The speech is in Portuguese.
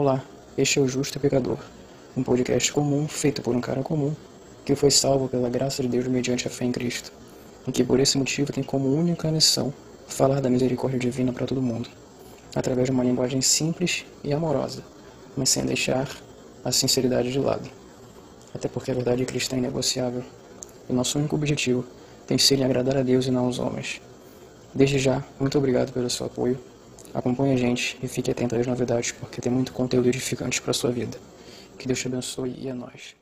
Olá, este é o Justo Pecador, um podcast comum feito por um cara comum que foi salvo pela graça de Deus mediante a fé em Cristo, e que por esse motivo tem como única missão falar da misericórdia divina para todo mundo, através de uma linguagem simples e amorosa, mas sem deixar a sinceridade de lado. Até porque a verdade cristã é inegociável, e nosso único objetivo tem sido agradar a Deus e não aos homens. Desde já, muito obrigado pelo seu apoio Acompanhe a gente e fique atento às novidades, porque tem muito conteúdo edificante para sua vida. Que Deus te abençoe e a nós.